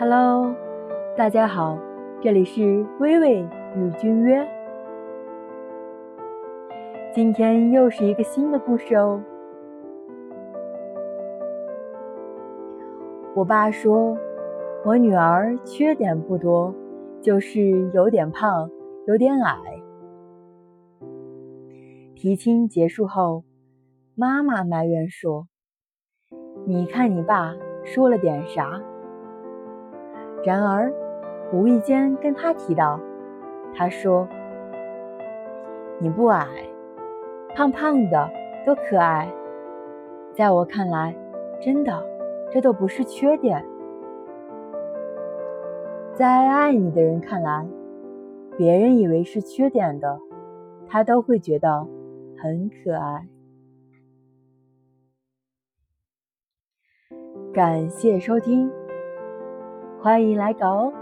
Hello，大家好，这里是微微与君约。今天又是一个新的故事哦。我爸说，我女儿缺点不多，就是有点胖，有点矮。提亲结束后，妈妈埋怨说：“你看你爸说了点啥？”然而，无意间跟他提到，他说：“你不矮，胖胖的多可爱。在我看来，真的，这都不是缺点。在爱你的人看来，别人以为是缺点的，他都会觉得很可爱。”感谢收听。欢迎来搞哦！